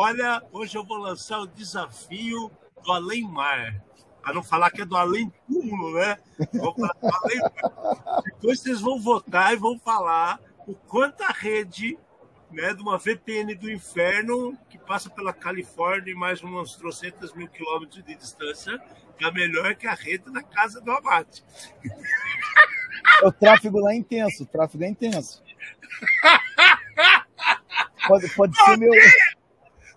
Olha, hoje eu vou lançar o desafio do Além Mar. Para não falar que é do Além Túmulo, né? Vou falar do Além Mar. Depois vocês vão votar e vão falar o quanto a rede né, de uma VPN do inferno que passa pela Califórnia e mais umas trocentas mil quilômetros de distância, que é melhor que a rede da casa do abate. O tráfego lá é intenso, o tráfego é intenso. Pode, pode ser meu.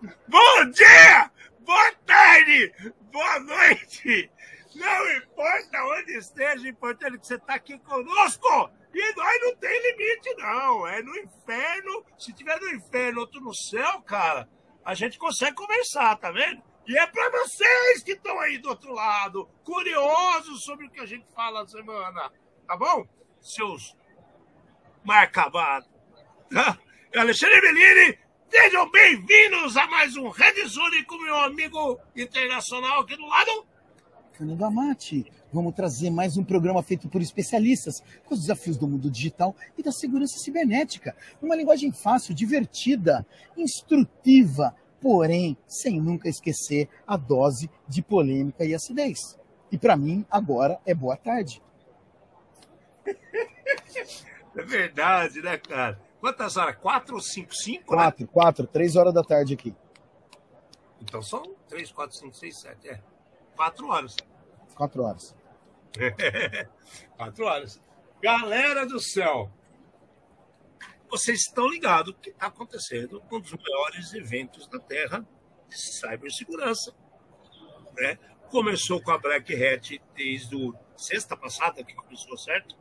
Bom dia! Boa tarde! Boa noite! Não importa onde esteja, o importante é que você está aqui conosco! E nós não tem limite, não. É no inferno. Se tiver no inferno, outro no céu, cara, a gente consegue conversar, tá vendo? E é para vocês que estão aí do outro lado, curiosos sobre o que a gente fala na semana. Tá bom? Seus marcabados. Tá? Alexandre Bellini, sejam bem-vindos a mais um Red Zone com meu amigo internacional aqui do lado. Fernando Amati, vamos trazer mais um programa feito por especialistas com os desafios do mundo digital e da segurança cibernética. Uma linguagem fácil, divertida, instrutiva, porém sem nunca esquecer a dose de polêmica e acidez. E para mim, agora é boa tarde. É verdade, né, cara? Quantas horas? Quatro ou cinco? Cinco? né? Quatro, quatro, três horas da tarde aqui. Então são três, quatro, cinco, seis, sete. É. Quatro horas. Quatro horas. Quatro horas. Galera do céu, vocês estão ligados que está acontecendo um dos maiores eventos da Terra de cibersegurança. Né? Começou com a Black Hat desde sexta passada, que começou, certo?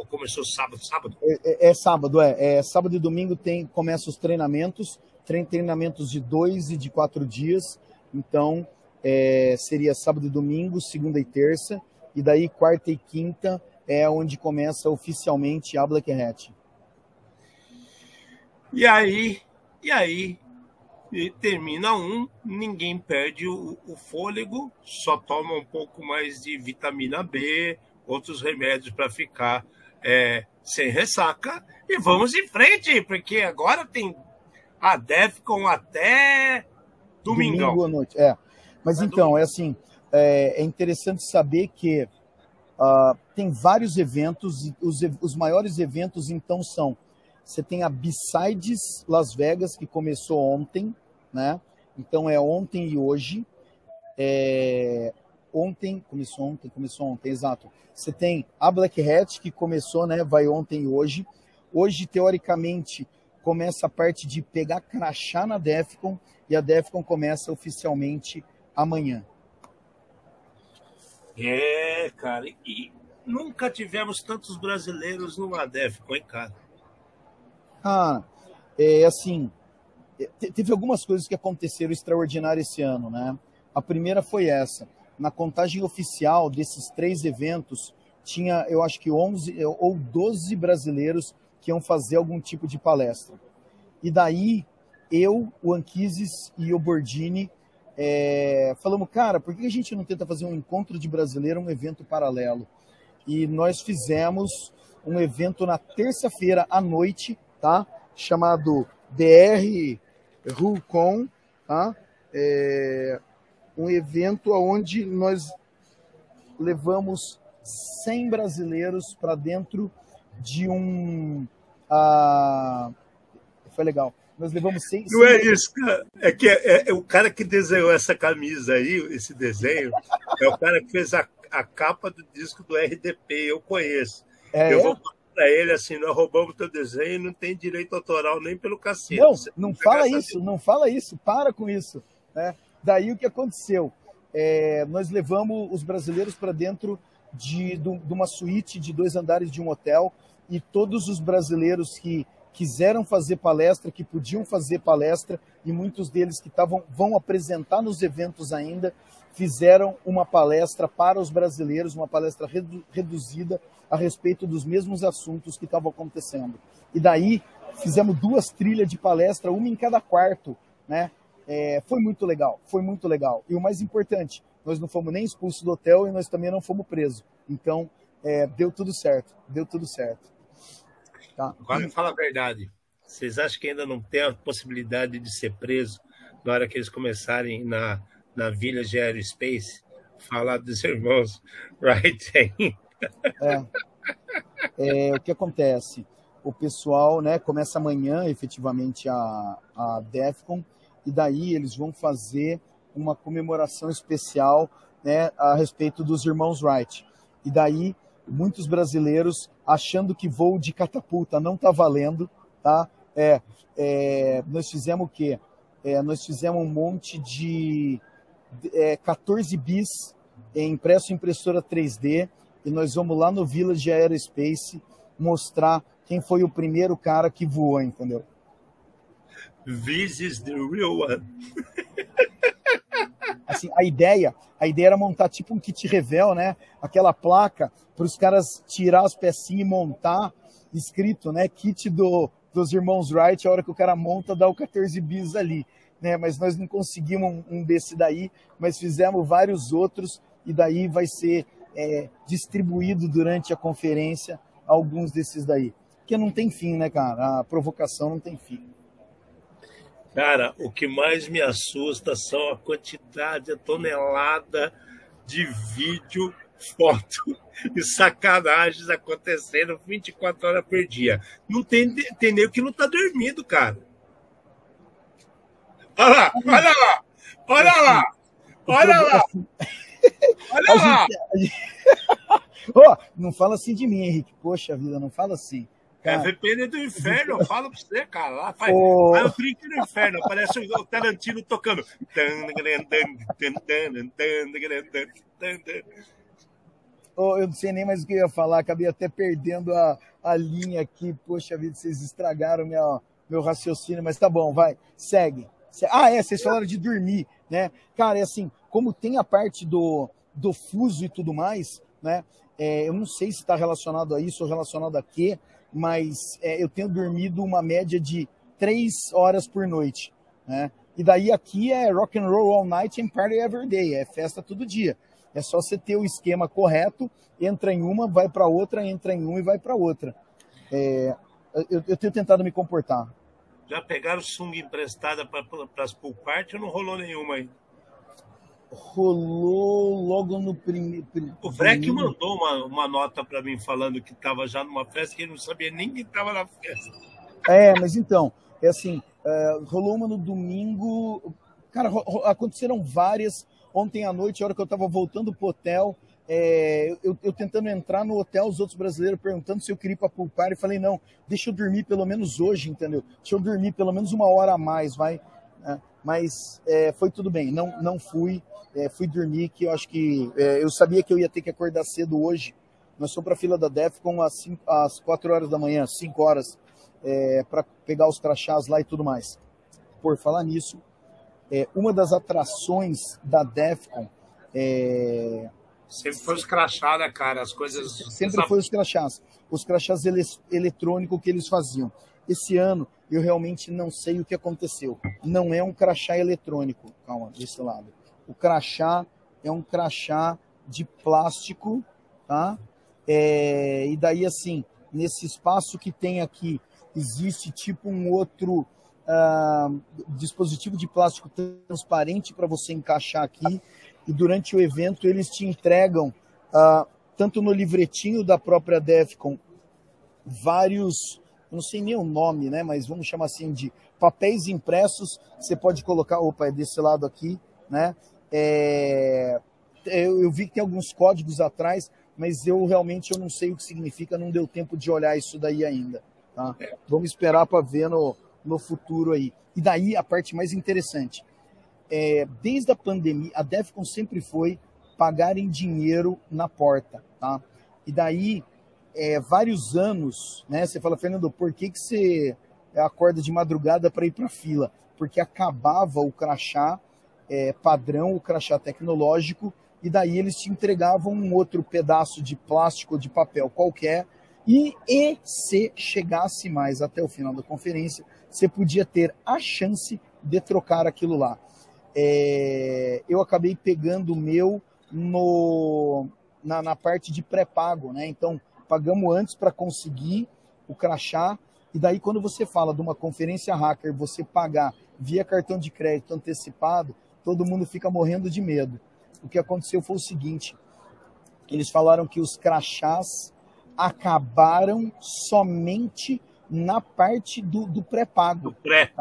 Ou começou sábado, sábado? É, é- é sábado, é. É sábado e domingo tem começa os treinamentos, trein- treinamentos de dois e de quatro dias. Então é, seria sábado e domingo, segunda e terça, e daí quarta e quinta é onde começa oficialmente a Black Hat. E aí, e aí, e termina um, ninguém perde o, o fôlego, só toma um pouco mais de vitamina B, outros remédios para ficar é, sem ressaca. E vamos em frente, porque agora tem a Defcon até domingão. Domingo à noite, é. Mas É então, é assim, é, é interessante saber que ah, tem vários eventos, e os, os maiores eventos então são, você tem a Besides Las Vegas, que começou ontem, né? Então é ontem e hoje. É, ontem, começou ontem, começou ontem, exato. Você tem a Black Hat, que começou, né? Vai ontem e hoje. Hoje, teoricamente, começa a parte de pegar crachá na Defcon, e a Defcon começa oficialmente amanhã. É, cara, e nunca tivemos tantos brasileiros numa Defcon, hein, cara? Ah, é assim, te- teve algumas coisas que aconteceram extraordinárias esse ano, né? A primeira foi essa. Na contagem oficial desses três eventos, tinha, eu acho que 11 ou 12 brasileiros que iam fazer algum tipo de palestra. E daí, eu, o Anquises e o Bordini é, falamos, cara, por que a gente não tenta fazer um encontro de brasileiro, um evento paralelo? E nós fizemos um evento na terça-feira à noite, tá? Chamado BR RuCon, tá? É um evento onde nós levamos 100 brasileiros para dentro de um. ah, foi legal. Nós levamos 100. Não é isso, cara. É que é, é o cara que desenhou essa camisa aí, esse desenho, é o cara que fez a, a capa do disco do RDP, eu conheço. É, eu vou falar pra ele assim, nós roubamos teu desenho e não tem direito autoral nem pelo cacete. Não, não fala isso, não fala isso, para com isso. Né? Daí o que aconteceu? É, nós levamos os brasileiros para dentro de, de, uma suíte de dois andares de um hotel e todos os brasileiros que quiseram fazer palestra, que podiam fazer palestra e muitos deles que estavam vão apresentar nos eventos ainda fizeram uma palestra para os brasileiros, uma palestra redu reduzida a respeito dos mesmos assuntos que estavam acontecendo. E daí fizemos duas trilhas de palestra, uma em cada quarto, né? É, foi muito legal, foi muito legal. E o mais importante, nós não fomos nem expulsos do hotel e nós também não fomos presos. Então, é, deu tudo certo, deu tudo certo. Tá. Agora me fala a verdade. Vocês acham que ainda não tem a possibilidade de ser preso na hora que eles começarem na, na Village Aerospace falar dos irmãos Wright? É. é. o que acontece? O pessoal né, começa amanhã, efetivamente, a, a DEFCON, e daí eles vão fazer uma comemoração especial né, a respeito dos irmãos Wright. E daí, muitos brasileiros achando que voo de catapulta não está valendo, tá? É, é, nós fizemos o quê? É, nós fizemos um monte de é, 14 bis em impresso em impressora 3D e nós vamos lá no Village Aerospace mostrar quem foi o primeiro cara que voou, entendeu? This is the real one. assim, a ideia, a ideia era montar tipo um kit revel, né? Aquela placa para os caras tirar as pecinhas e montar escrito, né? Kit do, dos irmãos Wright, a hora que o cara monta dá o 14 bis ali, né? Mas nós não conseguimos um, desse daí, mas fizemos vários outros e daí vai ser é, distribuído durante a conferência alguns desses daí. Porque não tem fim, né, cara? A provocação não tem fim. Cara, o que mais me assusta são a quantidade, a tonelada de vídeo, foto e sacanagens acontecendo 24 horas por dia. Não tem, tem nem o que não tá dormindo, cara. Olha lá, olha lá, olha lá, olha lá. Olha lá. oh, não fala assim de mim, Henrique. Poxa vida, não fala assim. É VPN do inferno, eu falo pra você, cara. Lá faz, oh. faz o drink no inferno, parece o Tarantino tocando. Oh, eu não sei nem mais o que eu ia falar, acabei até perdendo a, a linha aqui. Poxa vida, vocês estragaram minha, meu raciocínio, mas tá bom, vai, segue. Ah, é, vocês falaram de dormir, né? Cara, é assim, como tem a parte do, do fuso e tudo mais, né? É, eu não sei se está relacionado a isso ou relacionado a quê, mas é, eu tenho dormido uma média de três horas por noite, né? E daí aqui é rock and roll all night and party every day, é festa todo dia. É só você ter o esquema correto, entra em uma, vai para outra, entra em uma e vai para outra. É, eu, eu, tenho tentado me comportar. Já pegaram sunga emprestada para as pool party ou não rolou nenhuma aí? Rolou logo no primeiro. O Freck mandou uma, uma nota para mim falando que estava já numa festa que ele não sabia nem que estava na festa. É, mas então, é assim, é, rolou uma no domingo. Cara, aconteceram várias. Ontem à noite, a hora que eu estava voltando pro hotel, é, eu, eu, tentando entrar no hotel, os outros brasileiros perguntando se eu queria ir para pulpar, e falei, não, deixa eu dormir pelo menos hoje, entendeu? Deixa eu dormir pelo menos uma hora a mais, vai. É, mas é, foi tudo bem, não, não fui é, fui dormir, que eu acho que é, eu sabia que eu ia ter que acordar cedo hoje. Nós fomos para a fila da DEFCON às, cinco, às 4 horas da manhã, 5 horas, é, para pegar os crachás lá e tudo mais. Por falar nisso, é, uma das atrações da DEFCON é, Sempre foi os crachás, né, cara? As coisas. Sempre foi os crachás. Os crachás ele eletrônicos que eles faziam. Esse ano, eu realmente não sei o que aconteceu. Não é um crachá eletrônico. Calma, desse lado. O crachá é um crachá de plástico, tá? É, e daí, assim, nesse espaço que tem aqui, existe tipo um outro uh, dispositivo de plástico transparente para você encaixar aqui. E durante o evento, eles te entregam, uh, tanto no livretinho da própria Defcon, vários, não sei nem o nome, né? Mas vamos chamar assim de papéis impressos. Você pode colocar, opa, é desse lado aqui, né? É, eu, eu, vi que tem alguns códigos atrás, mas eu realmente eu não sei o que significa, não deu tempo de olhar isso daí ainda. Tá? Vamos esperar para ver no, no futuro aí. E daí a parte mais interessante. É, desde a pandemia, a Defcon sempre foi pagar em dinheiro na porta. Tá? E daí, é, vários anos, né? Você fala, Fernando, por que, que você acorda de madrugada para ir para fila? Porque acabava o crachá é, padrão, o crachá tecnológico, e daí eles te entregavam um outro pedaço de plástico ou de papel qualquer, e, e se chegasse mais até o final da conferência, você podia ter a chance de trocar aquilo lá. É, eu acabei pegando o meu no, na, na parte de pré-pago, né? Então, pagamos antes para conseguir o crachá, e daí quando você fala de uma conferência hacker, você pagar via cartão de crédito antecipado, todo mundo fica morrendo de medo. O que aconteceu foi o seguinte, eles falaram que os crachás acabaram somente na parte do, do pré-pago. Pré.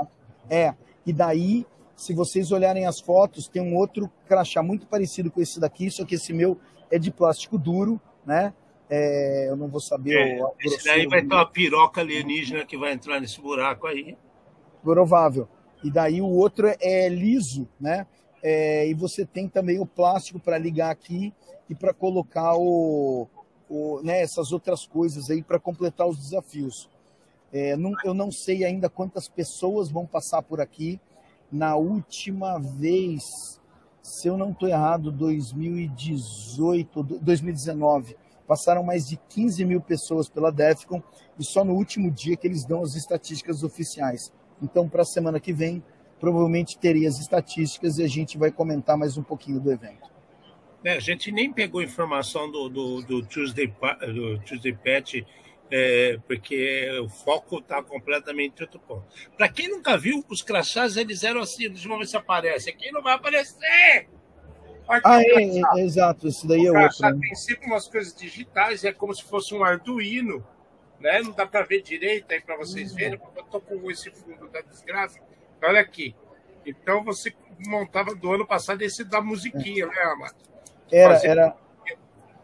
É, e daí, se vocês olharem as fotos, tem um outro crachá muito parecido com esse daqui, só que esse meu é de plástico duro, né? É, eu não vou saber. É, o, esse daí vai ter uma piroca alienígena que vai entrar nesse buraco aí. Provável. E daí o outro é liso, né? É, e você tem também o plástico para ligar aqui e para colocar o, o, né, essas outras coisas aí para completar os desafios. É, não, eu não sei ainda quantas pessoas vão passar por aqui. Na última vez, se eu não estou errado, 2018, 2019, passaram mais de 15 mil pessoas pela DEFCON e só no último dia que eles dão as estatísticas oficiais. Então, para a semana que vem, provavelmente teria as estatísticas e a gente vai comentar mais um pouquinho do evento. É, a gente nem pegou informação do, do, do Tuesday, do Tuesday Patch, é, porque o foco está completamente em outro ponto. Para quem nunca viu, os crachás eles eram assim, deixa eu ver se aparece. Aqui não vai aparecer! Ah, é, é, exato, esse daí é outro. Né? Tem sempre umas coisas digitais, é como se fosse um Arduino, né? Não dá para ver direito aí para vocês verem, porque eu tô com esse fundo da desgraça. Olha aqui. Então você montava do ano passado esse da musiquinha, né, Amado? Era, fazia... era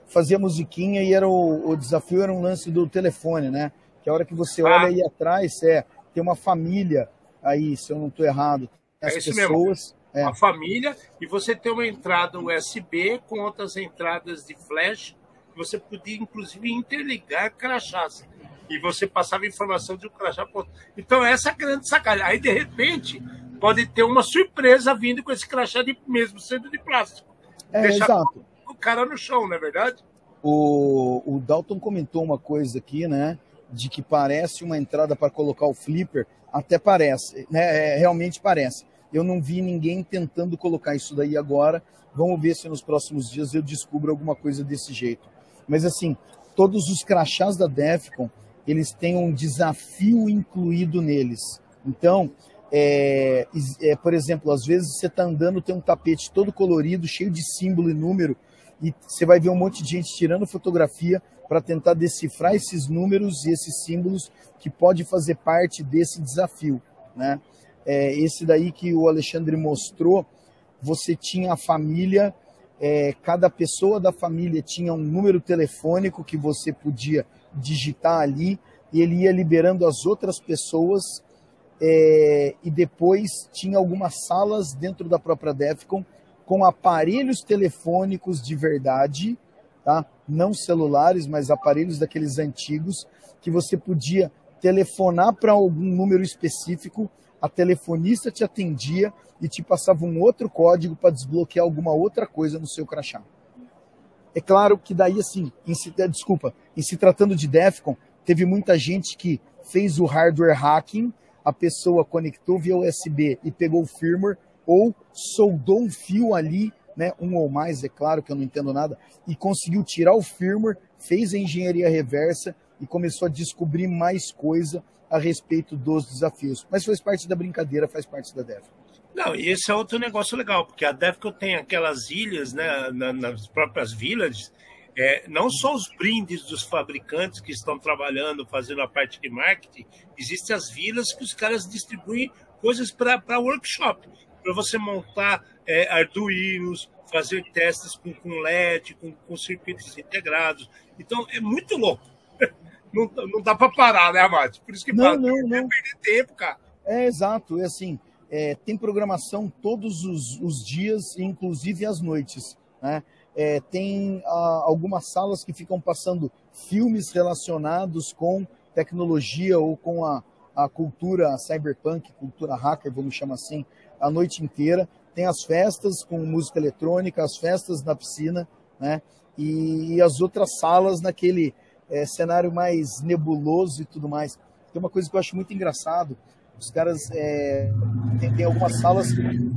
fazia musiquinha e era o, o, desafio era um lance do telefone, né? Que a hora que você olha ah. aí atrás, é, tem uma família aí, se eu não estou errado. As é isso pessoas, mesmo. É. Uma família e você tem uma entrada USB com outras entradas de flash. Você podia, inclusive, interligar crachás. E você passava informação de um crachá para Então, essa é a grande sacada. Aí, de repente, pode ter uma surpresa vindo com esse crachá de, mesmo sendo de plástico. É, exato. O cara no chão, não é verdade? O, o Dalton comentou uma coisa aqui, né? De que parece uma entrada para colocar o flipper. Até parece, né? É, realmente parece. Eu não vi ninguém tentando colocar isso daí agora. Vamos ver se nos próximos dias eu descubro alguma coisa desse jeito. Mas assim, todos os crachás da Defcon, eles têm um desafio incluído neles. Então, é, é, por exemplo, às vezes você está andando, tem um tapete todo colorido, cheio de símbolo e número, e você vai ver um monte de gente tirando fotografia para tentar decifrar esses números e esses símbolos que pode fazer parte desse desafio. Né? É, esse daí que o Alexandre mostrou, você tinha a família, é, cada pessoa da família tinha um número telefônico que você podia digitar ali, e ele ia liberando as outras pessoas é, e depois tinha algumas salas dentro da própria Defcon com aparelhos telefônicos de verdade, tá? não celulares, mas aparelhos daqueles antigos, que você podia telefonar para algum número específico, a telefonista te atendia e te passava um outro código para desbloquear alguma outra coisa no seu crachá. É claro que daí, assim, se, desculpa, em se tratando de Defcon, teve muita gente que fez o hardware hacking a pessoa conectou via USB e pegou o firmware, ou soldou um fio ali, né, um ou mais, é claro que eu não entendo nada, e conseguiu tirar o firmware, fez a engenharia reversa e começou a descobrir mais coisa a respeito dos desafios. Mas faz parte da brincadeira, faz parte da DEF. Não, e esse é outro negócio legal, porque a DEFCON tem aquelas ilhas, né, nas próprias villages, é, não só os brindes dos fabricantes que estão trabalhando, fazendo a parte de marketing, existem as vilas que os caras distribuem coisas para workshop, para você montar é, arduinos, fazer testes com, com LED, com, com circuitos integrados. Então, é muito louco. Não, não dá para parar, né, Amado? Por isso que não, não, não. perder tempo, cara. É, exato. É assim, é, tem programação todos os, os dias, inclusive às noites, né? É, tem ah, algumas salas que ficam passando filmes relacionados com tecnologia ou com a, a cultura cyberpunk, cultura hacker, vamos chamar assim, a noite inteira. Tem as festas com música eletrônica, as festas na piscina, né? E, e as outras salas naquele é, cenário mais nebuloso e tudo mais. Tem uma coisa que eu acho muito engraçado. Os caras é, tem, tem algumas salas que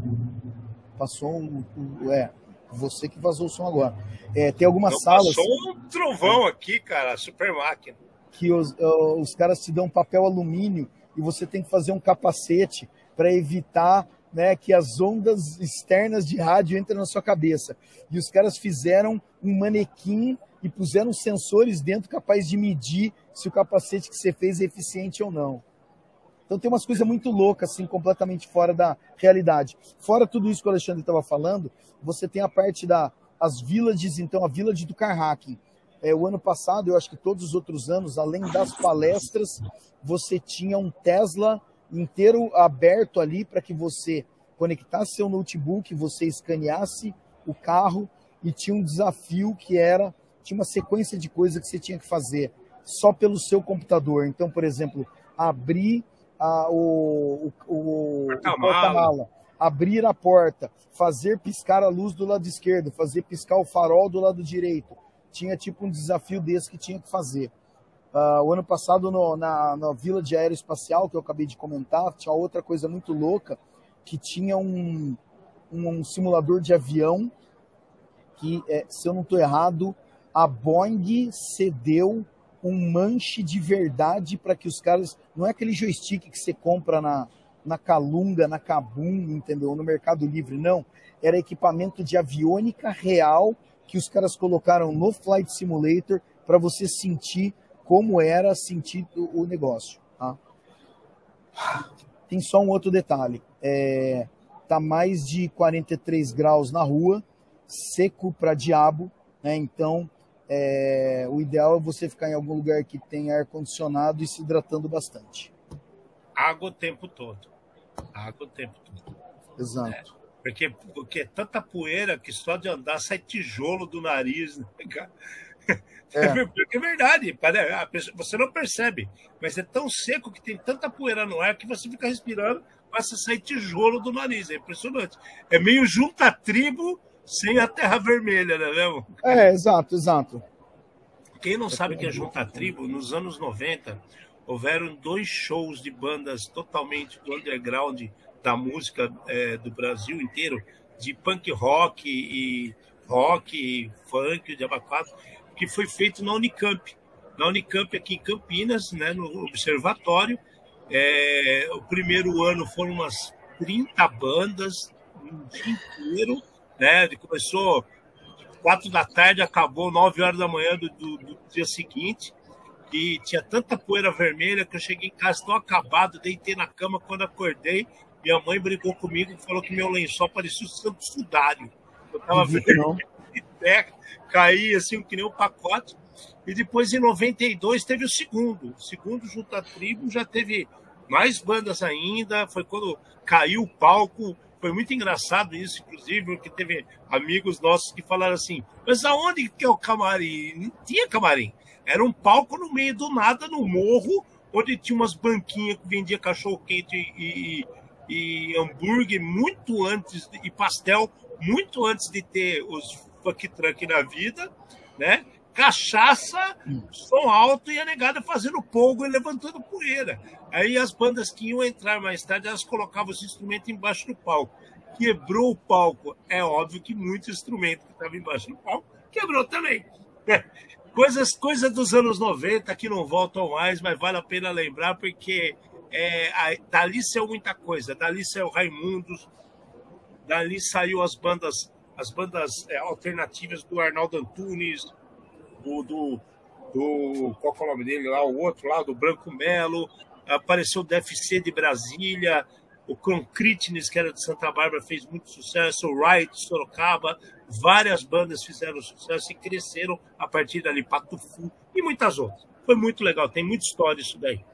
passou um, um, é, Você que vazou o som agora. É, tem algumas Não salas. Passou um trovão aqui, cara, super máquina. Que os, os caras te dão papel alumínio e você tem que fazer um capacete para evitar né, que as ondas externas de rádio entrem na sua cabeça. E os caras fizeram um manequim e puseram sensores dentro capazes de medir se o capacete que você fez é eficiente ou não. Então tem umas coisas muito loucas, assim, completamente fora da realidade. Fora tudo isso que o Alexandre estava falando, você tem a parte da as villages, então a village do car hacking. É, o ano passado, eu acho que todos os outros anos, além das palestras, você tinha um Tesla inteiro aberto ali para que você conectasse seu notebook, você escaneasse o carro e tinha um desafio que era tinha uma sequência de coisas que você tinha que fazer só pelo seu computador. Então, por exemplo, abrir a, o, o, o, porta-mala, abrir a porta, fazer piscar a luz do lado esquerdo, fazer piscar o farol do lado direito. Tinha tipo um desafio desse que tinha que fazer. Uh, o ano passado, no, na, na Vila de Aeroespacial, que eu acabei de comentar, tinha outra coisa muito louca, que tinha um, um, um simulador de avião que, é, se eu não estou errado, a Boeing cedeu um manche de verdade para que os caras. Não é aquele joystick que você compra na, na Calunga, na Kabum, entendeu? No Mercado Livre, não. Era equipamento de aviônica real que os caras colocaram no Flight Simulator para você sentir como era sentir o, negócio. Tá? Tem só um outro detalhe. É, tá mais de 43 graus na rua, seco para diabo, né? Então é, o ideal é você ficar em algum lugar que tem ar condicionado e se hidratando bastante. Água o tempo todo. Água o tempo todo. Exato. É, porque, porque é tanta poeira que só de andar sai tijolo do nariz, né, cara? É. é verdade, você não percebe, mas é tão seco que tem tanta poeira no ar que você fica respirando, passa a sair tijolo do nariz. É impressionante. É meio junta tribo sem a terra vermelha, né, mesmo? É, exato, exato. Quem não sabe que é Junta Tribo, nos anos 90 houveram dois shows de bandas totalmente do underground da música é, do Brasil inteiro, de punk rock e rock, funk, de abacate, que foi feito na Unicamp. Na Unicamp aqui em Campinas, né, no observatório. É, o primeiro ano foram umas 30 bandas, um dia inteiro, né? Começou quatro da tarde, acabou nove horas da manhã do, do, do, dia seguinte. E tinha tanta poeira vermelha que eu cheguei em casa tão acabado, deitei na cama quando acordei. Minha mãe brigou comigo e falou que meu lençol parecia o santo sudário. Eu tava vendo de terra, caí assim, que nem um pacote. E depois, em 92, teve o segundo. O segundo, junto à tribo, já teve mais bandas ainda. Foi quando caiu o palco foi muito engraçado isso, inclusive, porque teve amigos nossos que falaram assim: mas aonde que é o camarim? Não tinha camarim. Era um palco no meio do nada, no morro, onde tinha umas banquinhas que vendia cachorro-quente e, e, e, hambúrguer muito antes, e pastel, muito antes de ter os funk truck na vida, né? Cachaça, som alto e a negada fazendo polvo e levantando poeira. Aí as bandas que iam entrar mais tarde, elas colocavam os instrumentos embaixo do palco. Quebrou o palco. É óbvio que muito instrumento que estava embaixo do palco quebrou também. É. Coisas, coisas dos anos 90 que não voltam mais, mas vale a pena lembrar, porque é, a, dali saiu muita coisa. Dali saiu Raimundos, dali saiu as bandas as bandas é, alternativas do Arnaldo Antunes, do, do, do, Qual é o nome dele lá? O outro lá, do Branco Melo. Apareceu o DFC de Brasília. O Concretines, que era de Santa Bárbara, fez muito sucesso. O Wright, Sorocaba. Várias bandas fizeram sucesso e cresceram a partir dali. Patufu e muitas outras. Foi muito legal. Tem muita história isso daí.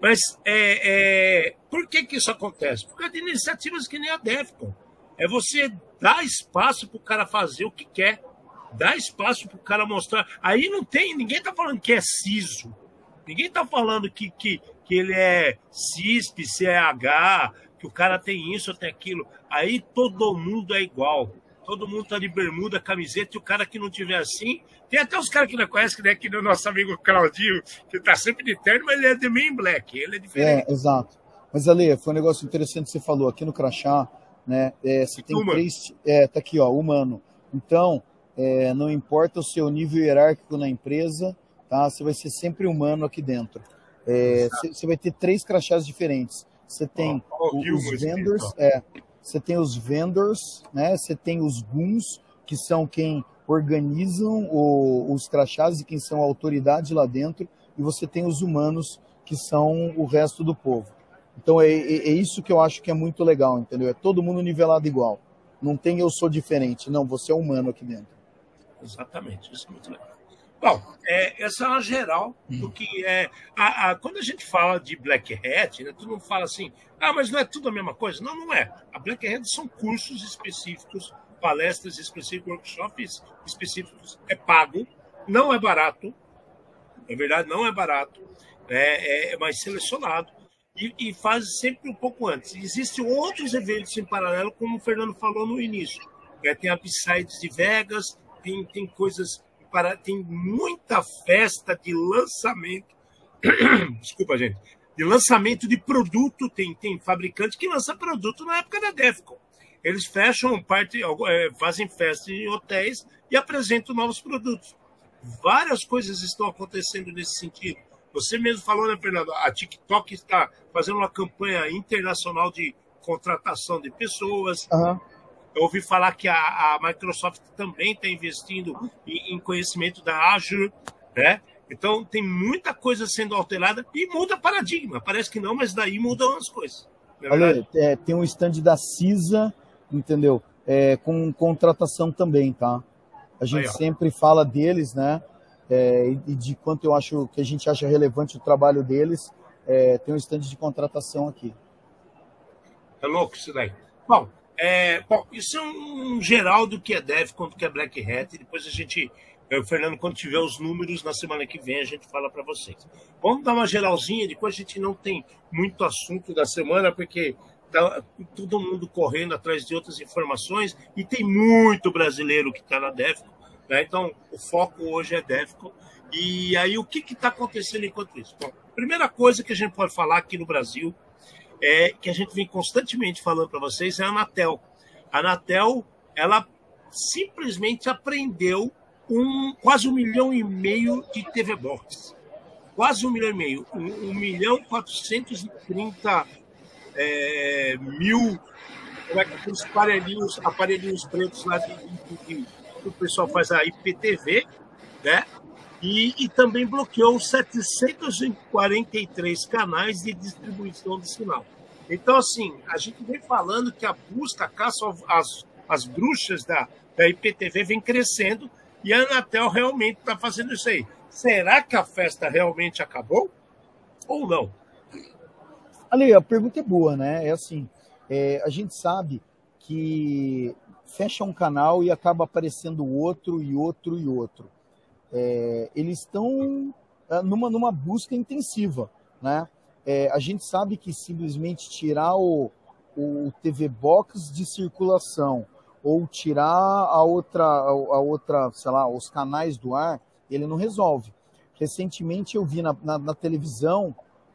Mas é, é, por que, que isso acontece? Por causa de iniciativas que nem a Defcon. É você dar espaço para o cara fazer o que quer dá espaço para o cara mostrar. Aí não tem, ninguém está falando que é CISO, ninguém está falando que, que, que ele é CISP, CH, que o cara tem isso, tem aquilo. Aí todo mundo é igual. Todo mundo tá de bermuda, camiseta, e o cara que não tiver assim. Tem até os caras que não conhecem, que nem o nosso amigo Claudinho, que tá sempre de terno, mas ele é de main black, ele é diferente. É, exato. Mas Ale, foi um negócio interessante que você falou aqui no Crachá, né? É, você tem três. É, tá aqui, ó, humano Então, é, não importa o seu nível hierárquico na empresa, tá? Você vai ser sempre humano aqui dentro. É, você vai ter três crachás diferentes. Você tem oh, oh, os vendors, é, você tem os vendors, né? Você tem os guns, que são quem organizam o, os crachás e quem são a autoridade lá dentro, e você tem os humanos, que são o resto do povo. Então é, é, é, isso que eu acho que é muito legal, entendeu? É todo mundo nivelado igual. Não tem eu sou diferente, não, você é humano aqui dentro. Exatamente, isso é muito legal. Bom, é, essa é uma geral do que é. A, a, quando a gente fala de Black Hat, né, todo mundo fala assim, ah, mas não é tudo a mesma coisa? Não, não é. A Black Hat são cursos específicos palestras específicas, workshops específicos. É pago, não é barato, é verdade, não é barato, é, é, é mais selecionado e, e, faz sempre um pouco antes. Existem outros eventos em paralelo, como o Fernando falou no início. É, tem a Upsides de Vegas, tem, tem coisas para. tem muita festa de lançamento. Desculpa, gente. De lançamento de produto, tem, tem fabricante que lança produto na época da Defcon eles fecham parte, é, fazem festa em hotéis e apresentam novos produtos. Várias coisas estão acontecendo nesse sentido. Você mesmo falou, né, Fernando? A TikTok está fazendo uma campanha internacional de contratação de pessoas. Uhum. Eu ouvi falar que a, a Microsoft também está investindo em, em, conhecimento da Azure, né? Então tem muita coisa sendo alterada e muda paradigma. Parece que não, mas daí mudam as coisas. É Olha, é, tem um stand da CISA entendeu? É, com contratação também, tá? A gente Aí, sempre fala deles, né? É, e de quanto eu acho que a gente acha relevante o trabalho deles. É, tem um stand de contratação aqui. É louco isso daí. Bom, é, bom, isso é um geral do que é Dev, quanto que é Black Hat. E depois a gente, eu, Fernando, quando tiver os números na semana que vem, a gente fala para vocês. Vamos dar uma geralzinha, depois a gente não tem muito assunto da semana, porque tá todo mundo correndo atrás de outras informações e tem muito brasileiro que está na DEFCO. Né? Então, o foco hoje é DEFCO. E aí, o que está acontecendo enquanto isso? Bom, primeira coisa que a gente pode falar aqui no Brasil é que a gente vem constantemente falando para vocês é a Anatel. A Anatel, ela simplesmente aprendeu um, quase um milhão e meio de TV Box. Quase um milhão e meio. Um, um milhão quatrocentos e trinta é, mil como é que os aparelhinhos, aparelhinhos pretos lá de, de, de, o pessoal faz a IPTV, né? E, e, também bloqueou 743 canais de distribuição de sinal. Então, assim, a gente vem falando que a busca, a caça às, às bruxas da, da IPTV vem crescendo e a Anatel realmente está fazendo isso aí. Será que a festa realmente acabou? Ou não? Ali, a pergunta é boa, né? É assim, é, a gente sabe que fecha um canal e acaba aparecendo outro e outro e outro. É, eles estão é, numa, numa busca intensiva, né? É, a gente sabe que simplesmente tirar o, o TV Box de circulação ou tirar a outra, a outra, sei lá, os canais do ar, ele não resolve. Recentemente eu vi na, na, na televisão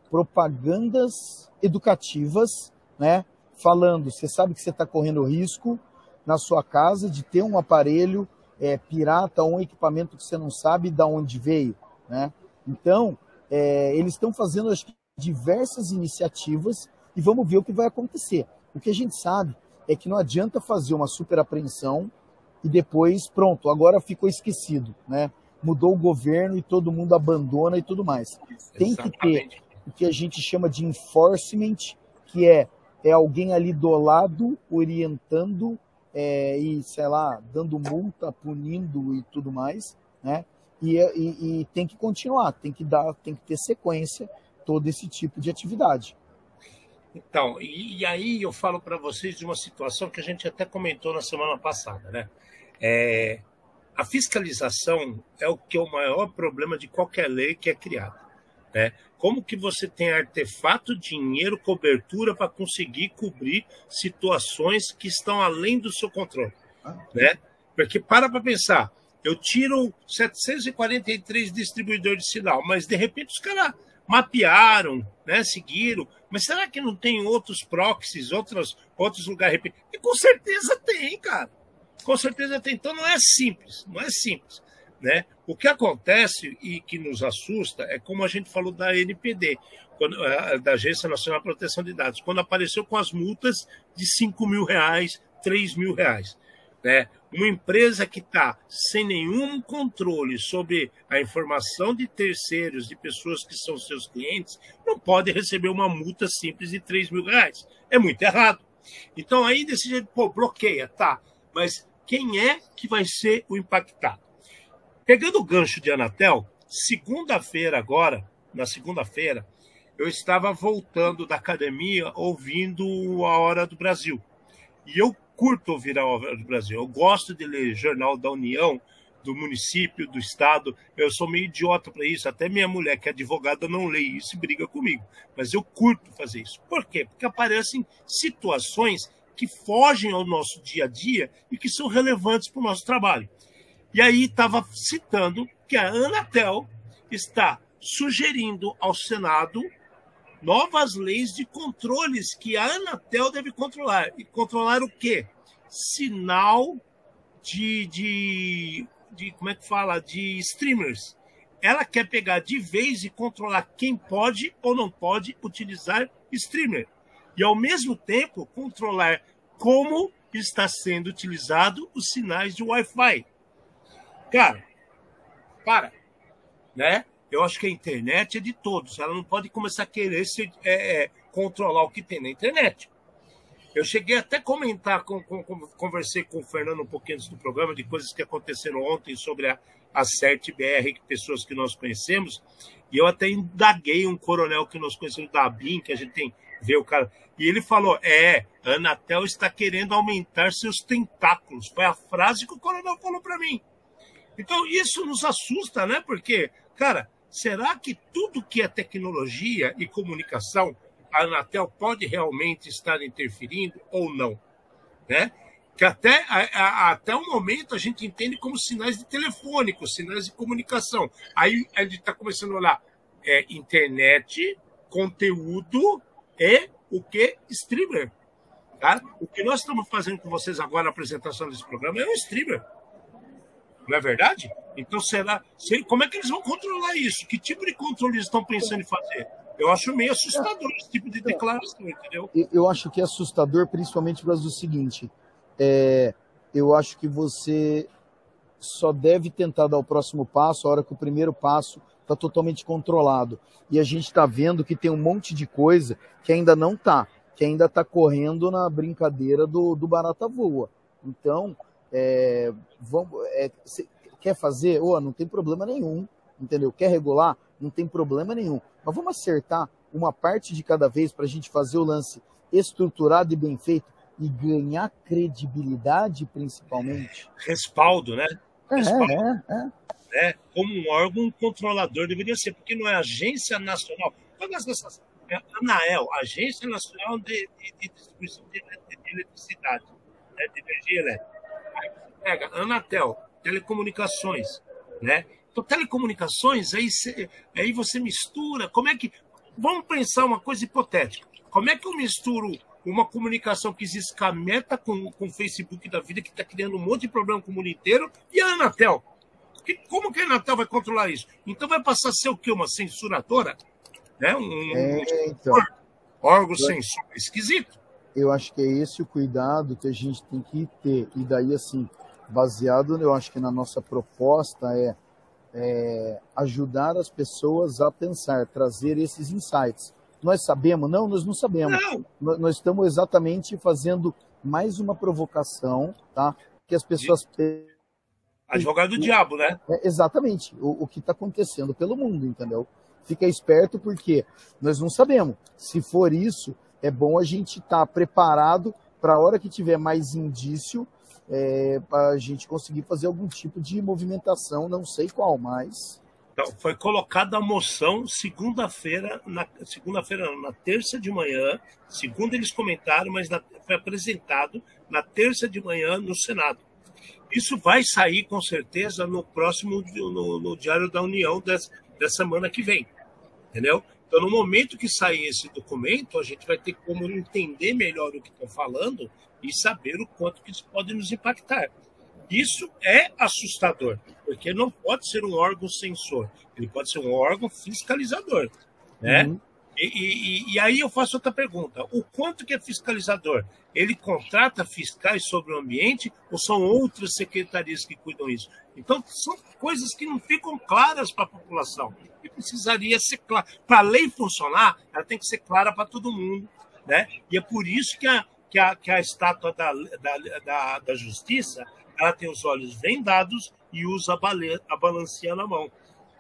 propagandas educativas, né? Falando, você sabe que você está correndo risco na sua casa de ter um aparelho é, pirata um equipamento que você não sabe de onde veio, né? Então, é, eles estão fazendo acho, diversas iniciativas e vamos ver o que vai acontecer. O que a gente sabe é que não adianta fazer uma super apreensão e depois, pronto, agora ficou esquecido, né? Mudou o governo e todo mundo abandona e tudo mais. Tem que ter o que a gente chama de enforcement, que é, é alguém ali do lado orientando é, e, sei lá, dando multa, punindo e tudo mais, né? E, e, e, tem que continuar, tem que dar, tem que ter sequência todo esse tipo de atividade. Então, e, e aí eu falo para vocês de uma situação que a gente até comentou na semana passada, né? É, a fiscalização é o que é o maior problema de qualquer lei que é criada. Né? Como que você tem artefato, dinheiro, cobertura para conseguir cobrir situações que estão além do seu controle? Né? Porque para para pensar, eu tiro 743 distribuidores de sinal, mas de repente os caras mapearam, né, seguiram, mas será que não tem outros proxies, outros, outros lugares? E com certeza tem, cara. Com certeza tem. Então não é simples, não é simples. Né? O que acontece e que nos assusta é como a gente falou da NPD, quando, eh, da Agência Nacional de Proteção de Dados, quando apareceu com as multas de 5 mil reais, 3 mil reais. Né? Uma empresa que está sem nenhum controle sobre a informação de terceiros, de pessoas que são seus clientes, não pode receber uma multa simples de 3 mil reais. É muito errado. Então, aí desse jeito, pô, bloqueia, tá. Mas quem é que vai ser o impactado? Pegando o gancho de Anatel, segunda-feira agora, na segunda-feira, eu estava voltando da academia ouvindo a Hora do Brasil. E eu curto ouvir a Hora do Brasil. Eu gosto de ler Jornal da União, do município, do estado. Eu sou meio idiota para isso. Até minha mulher, que é advogada, não lê isso e briga comigo. Mas eu curto fazer isso. Por quê? Porque aparecem situações que fogem ao nosso dia a dia e que são relevantes para o nosso trabalho. E aí estava citando que a Anatel está sugerindo ao Senado novas leis de controles que a Anatel deve controlar. E controlar o quê? Sinal de, de, de como é que fala? De streamers. Ela quer pegar de vez e controlar quem pode ou não pode utilizar streamer. E, ao mesmo tempo, controlar como está sendo utilizado os sinais de Wi-Fi. Cara, para. Né? Eu acho que a internet é de todos. Ela não pode começar a querer se, é, é, controlar o que tem na internet. Eu cheguei até a comentar, com, com, conversei com o Fernando um pouquinho antes do programa, de coisas que aconteceram ontem sobre a, a CERT-BR, pessoas que nós conhecemos, e eu até indaguei um coronel que nós conhecemos da ABIN, que a gente tem ver o cara. E ele falou: é, Anatel está querendo aumentar seus tentáculos. Foi a frase que o coronel falou para mim. Então, isso nos assusta, né? Porque, cara, será que tudo que é tecnologia e comunicação, a Anatel pode realmente estar interferindo ou não? Né? Que até, a, a, até o momento a gente entende como sinais de telefônico, sinais de comunicação. Aí a gente está começando a olhar é, internet, conteúdo e o que? Streamer. Tá? O que nós estamos fazendo com vocês agora na apresentação desse programa é um streamer. Não é verdade? Então, será. Como é que eles vão controlar isso? Que tipo de controle eles estão pensando em fazer? Eu acho meio assustador esse tipo de declaração, entendeu? Eu acho que é assustador, principalmente por causa do seguinte: é, eu acho que você só deve tentar dar o próximo passo a hora que o primeiro passo está totalmente controlado. E a gente está vendo que tem um monte de coisa que ainda não está, que ainda está correndo na brincadeira do, do barata voa. Então, é, vamos, é, quer fazer? Oh, não tem problema nenhum, entendeu? Quer regular? Não tem problema nenhum. Mas vamos acertar uma parte de cada vez para a gente fazer o lance estruturado e bem feito e ganhar credibilidade, principalmente. Respaldo, né? É, Respaldo. É, é, né? Como um órgão controlador deveria ser, porque não é Agência Nacional. É ANAEL, Agência Nacional de, de, de Distribuição de, de Eletricidade, né? de energia elétrica pega Anatel, telecomunicações, né? Então, telecomunicações, aí, cê, aí você mistura. Como é que. Vamos pensar uma coisa hipotética. Como é que eu misturo uma comunicação que se escameta com, com o Facebook da vida, que está criando um monte de problema com o mundo inteiro, e a Anatel? Que, como que a Anatel vai controlar isso? Então vai passar a ser o quê? Uma censuradora? Né? Um, é, então, órgão censor esquisito. Eu acho que é esse o cuidado que a gente tem que ter. E daí, assim, baseado, eu acho que na nossa proposta é, é, ajudar as pessoas a pensar, trazer esses insights. Nós sabemos? Não, nós não sabemos. Não. Nós estamos exatamente fazendo mais uma provocação, tá? Que as pessoas. Advogado do diabo, né? É, exatamente. O, o que está acontecendo pelo mundo, entendeu? Fica esperto porque nós não sabemos. Se for isso, é bom a gente estar tá preparado para a hora que tiver mais indício, é, para a gente conseguir fazer algum tipo de movimentação, não sei qual, mas. Então, foi colocada a moção segunda-feira, na segunda-feira, na terça de manhã. Segunda eles comentaram, mas na, foi apresentado na terça de manhã no Senado. Isso vai sair com certeza no próximo no, no Diário da União dessa semana que vem, entendeu? Então, no momento que sair esse documento, a gente vai ter como entender melhor o que estão falando e saber o quanto que isso pode nos impactar. Isso é assustador, porque não pode ser um órgão censor, ele pode ser um órgão fiscalizador, né? Uhum. E, e, e, aí eu faço outra pergunta: o quanto que é fiscalizador? Ele contrata fiscais sobre o ambiente ou são outras secretarias que cuidam disso? Então são coisas que não ficam claras para a população e precisaria ser claro. Para a lei funcionar, ela tem que ser clara para todo mundo, né? E é por isso que a, que a, que a estátua da, da, da, da justiça ela tem os olhos vendados e usa a, bale, a balancinha na mão.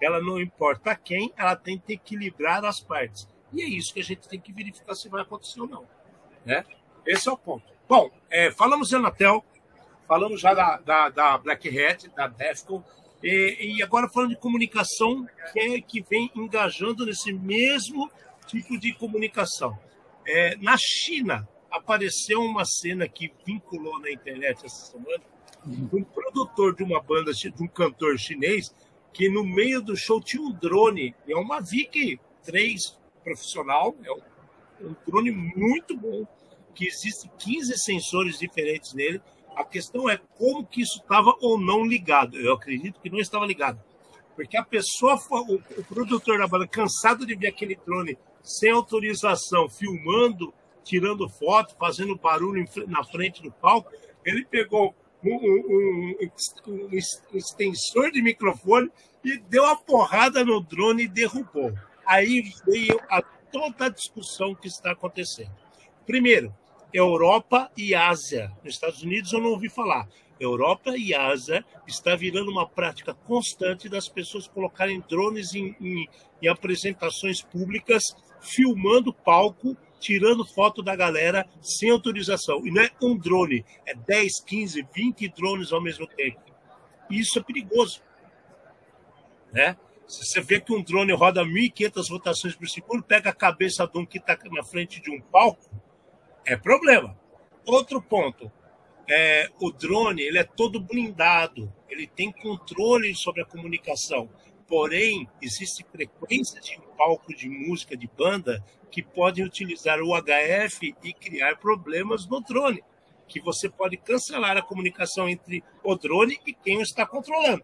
Ela não importa quem, ela que equilibrar as partes. E é isso que a gente tem que verificar se vai acontecer ou não. Né? Esse é o ponto. Bom, é, falamos de Anatel, falamos já da, da, da Black Hat, da Defcon, e, e, agora falando de comunicação, que, é, que vem engajando nesse mesmo tipo de comunicação. É, na China, apareceu uma cena que vinculou na internet essa semana, um produtor de uma banda, de um cantor chinês, que no meio do show tinha um drone, é uma VIC 3 profissional, é um drone muito bom, que existem 15 sensores diferentes nele. A questão é como que isso estava ou não ligado. Eu acredito que não estava ligado. Porque a pessoa, o produtor da banda, cansado de ver aquele drone sem autorização, filmando, tirando foto, fazendo barulho na frente do palco, ele pegou um, um, um, um extensor de microfone e deu a porrada no drone e derrubou. Aí veio a toda a discussão que está acontecendo. Primeiro, Europa e Ásia. Nos Estados Unidos eu não ouvi falar. Europa e Ásia está virando uma prática constante das pessoas colocarem drones em, em, em apresentações públicas, filmando palco, tirando foto da galera sem autorização. E não é um drone, é 10, 15, 20 drones ao mesmo tempo. Isso é perigoso. Né? Se você vê que um drone roda 1.500 rotações por segundo, pega a cabeça de um que está na frente de um palco, é problema. Outro ponto, é, o drone ele é todo blindado, ele tem controle sobre a comunicação. Porém, existe frequência de um palco de música de banda que podem utilizar o HF e criar problemas no drone, que você pode cancelar a comunicação entre o drone e quem o está controlando.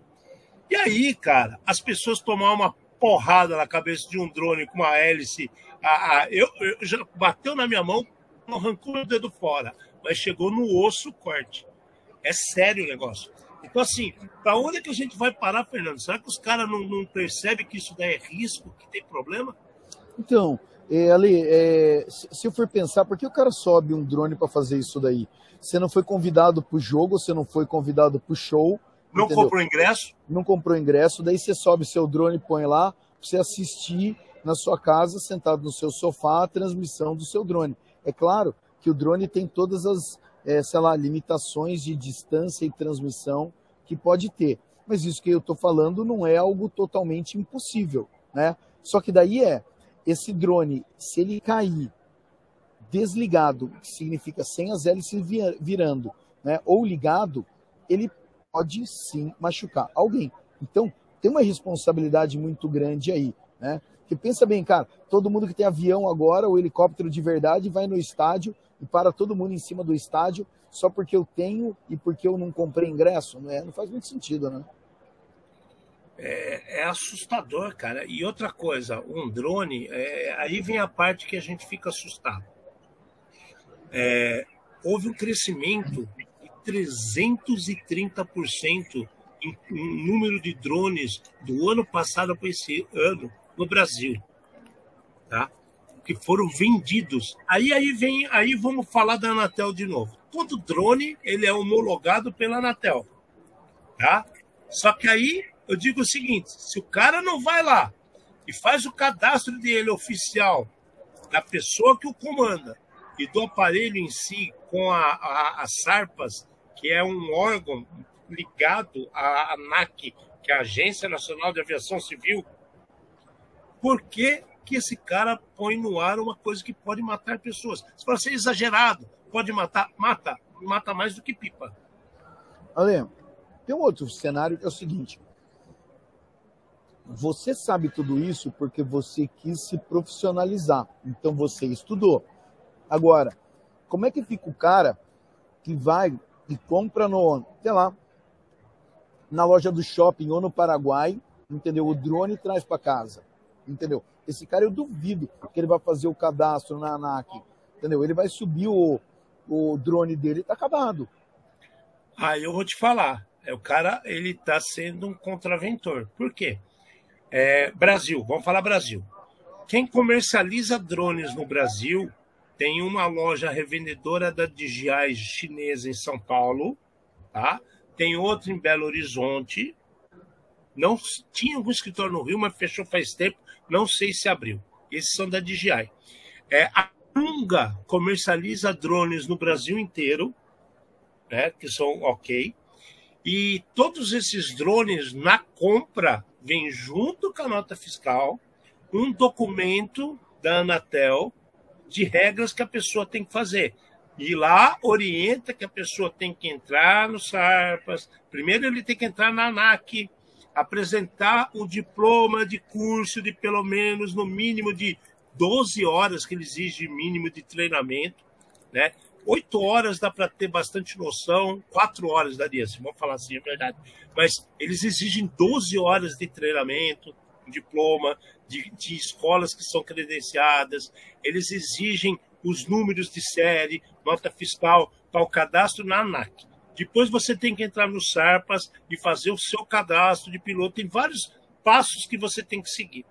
E aí, cara, as pessoas tomar uma porrada na cabeça de um drone com uma hélice, a, a, eu, eu, já bateu na minha mão, arrancou o dedo fora, mas chegou no osso corte. É sério o negócio. Então, assim, para onde é que a gente vai parar, Fernando? Será que os caras não, não percebem que isso daí é risco, que tem problema? Então, é, Ali, é, se eu for pensar, por que o cara sobe um drone para fazer isso daí? Você não foi convidado para o jogo, você não foi convidado para o show, não entendeu? comprou ingresso? Não comprou ingresso, daí você sobe seu drone e põe lá para você assistir na sua casa, sentado no seu sofá, a transmissão do seu drone. É claro que o drone tem todas as, é, sei lá, limitações de distância e transmissão que pode ter. Mas isso que eu estou falando não é algo totalmente impossível, né? Só que daí é, esse drone, se ele cair desligado, que significa sem as hélices virando, né, ou ligado, ele pode sim machucar alguém. Então, tem uma responsabilidade muito grande aí, né? Porque pensa bem, cara, todo mundo que tem avião agora, ou helicóptero de verdade, vai no estádio e para todo mundo em cima do estádio só porque eu tenho e porque eu não comprei ingresso, né? Não faz muito sentido, né? É, é assustador, cara. E outra coisa, um drone, é, aí vem a parte que a gente fica assustado. É, houve um crescimento 330% em, em número de drones do ano passado para esse ano no Brasil, tá? Que foram vendidos. Aí aí vem, aí vamos falar da Anatel de novo. Todo drone ele é homologado pela Anatel, tá? Só que aí eu digo o seguinte: se o cara não vai lá e faz o cadastro dele oficial da pessoa que o comanda e do aparelho em si com a, a, as sarpas que é um órgão ligado à ANAC, que é a Agência Nacional de Aviação Civil, por que, que esse cara põe no ar uma coisa que pode matar pessoas? Se for ser exagerado, pode matar, mata, mata mais do que pipa. Ale, tem um outro cenário que é o seguinte. Você sabe tudo isso porque você quis se profissionalizar. Então você estudou. Agora, como é que fica o cara que vai e compra no, sei lá, na loja do shopping ou no Paraguai, entendeu? O drone traz para casa, entendeu? Esse cara eu duvido que ele vai fazer o cadastro na ANAC, entendeu? Ele vai subir o, o drone dele e tá acabado. Aí eu vou te falar, é, o cara ele tá sendo um contraventor. Por quê? É, Brasil, vamos falar Brasil. Quem comercializa drones no Brasil tem uma loja revendedora da DJI chinesa em São Paulo, tá? Tem outra em Belo Horizonte. Não tinha algum escritório no Rio, mas fechou faz tempo. Não sei se abriu. Esses são da DJI. É, a Lunga comercializa drones no Brasil inteiro, né? Que são ok. E todos esses drones na compra vem junto com a nota fiscal um documento da Anatel de regras que a pessoa tem que fazer. E lá orienta que a pessoa tem que entrar no SARPAS. Primeiro ele tem que entrar na ANAC, apresentar o diploma de curso de pelo menos no mínimo de 12 horas que ele exige mínimo de treinamento, né? Oito horas dá para ter bastante noção, quatro horas daria, se vamos falar assim, é verdade. Mas eles exigem 12 horas de treinamento, diploma, de, de escolas que são credenciadas, eles exigem os números de série, nota fiscal para o cadastro na ANAC. Depois você tem que entrar no SARPAS e fazer o seu cadastro de piloto. Tem vários passos que você tem que seguir.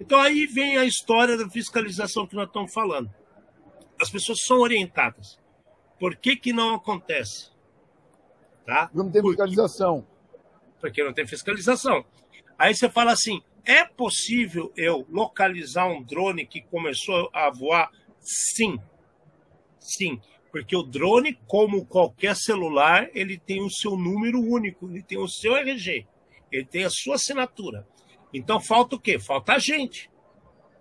Então aí vem a história da fiscalização que nós estamos falando. As pessoas são orientadas. Por que, que não acontece? Tá? Não tem fiscalização. Porque não tem fiscalização. Aí você fala assim: é possível eu localizar um drone que começou a voar? Sim. Sim. Porque o drone, como qualquer celular, ele tem o seu número único, ele tem o seu RG, ele tem a sua assinatura. Então falta o quê? Falta a gente.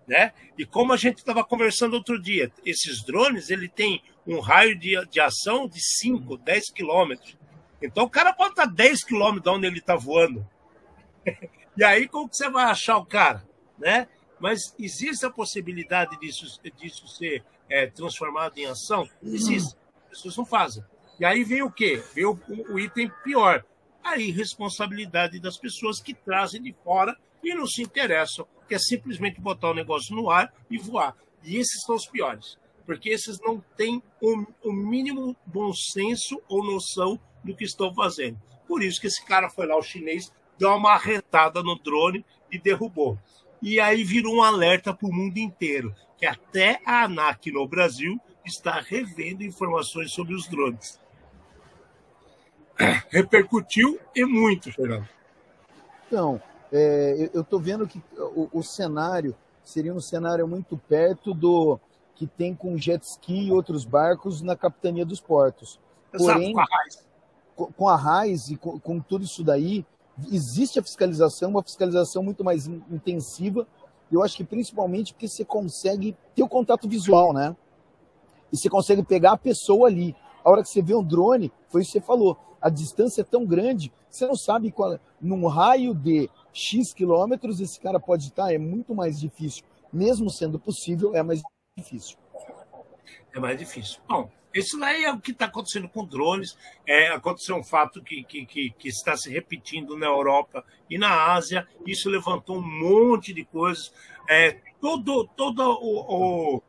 Né? E como a gente estava conversando outro dia, esses drones ele tem um raio de, de ação de 5, 10 quilômetros. Então o cara pode estar 10 quilômetros de onde ele está voando. E aí, como que você vai achar o cara? Né? Mas existe a possibilidade disso, disso ser é, transformado em ação? Existe. As pessoas não fazem. E aí vem o quê? Vem o, o item pior. A irresponsabilidade das pessoas que trazem de fora e não se interessam, que é simplesmente botar o negócio no ar e voar. E esses são os piores, porque esses não têm o, o mínimo bom senso ou noção do que estão fazendo. Por isso que esse cara foi lá, o chinês, deu uma retada no drone e derrubou. E aí virou um alerta para o mundo inteiro, que até a ANAC no Brasil está revendo informações sobre os drones. Repercutiu e muito, Fernando. Então, é, eu estou vendo que o, o, cenário seria um cenário muito perto do que tem com jet ski e outros barcos na capitania dos portos. Porém, Exato, com a Raiz e com, com tudo isso daí, existe a fiscalização, uma fiscalização muito mais intensiva. Eu acho que principalmente porque você consegue ter o contato visual, né? E você consegue pegar a pessoa ali. A hora que você vê um drone, foi isso que você falou. A distância é tão grande, você não sabe qual. Num raio de X quilômetros, esse cara pode estar, é muito mais difícil. Mesmo sendo possível, é mais difícil. É mais difícil. Bom, isso daí é o que está acontecendo com drones. É, aconteceu um fato que, que, que, que, está se repetindo na Europa e na Ásia. Isso levantou um monte de coisas. É, todo todo o, o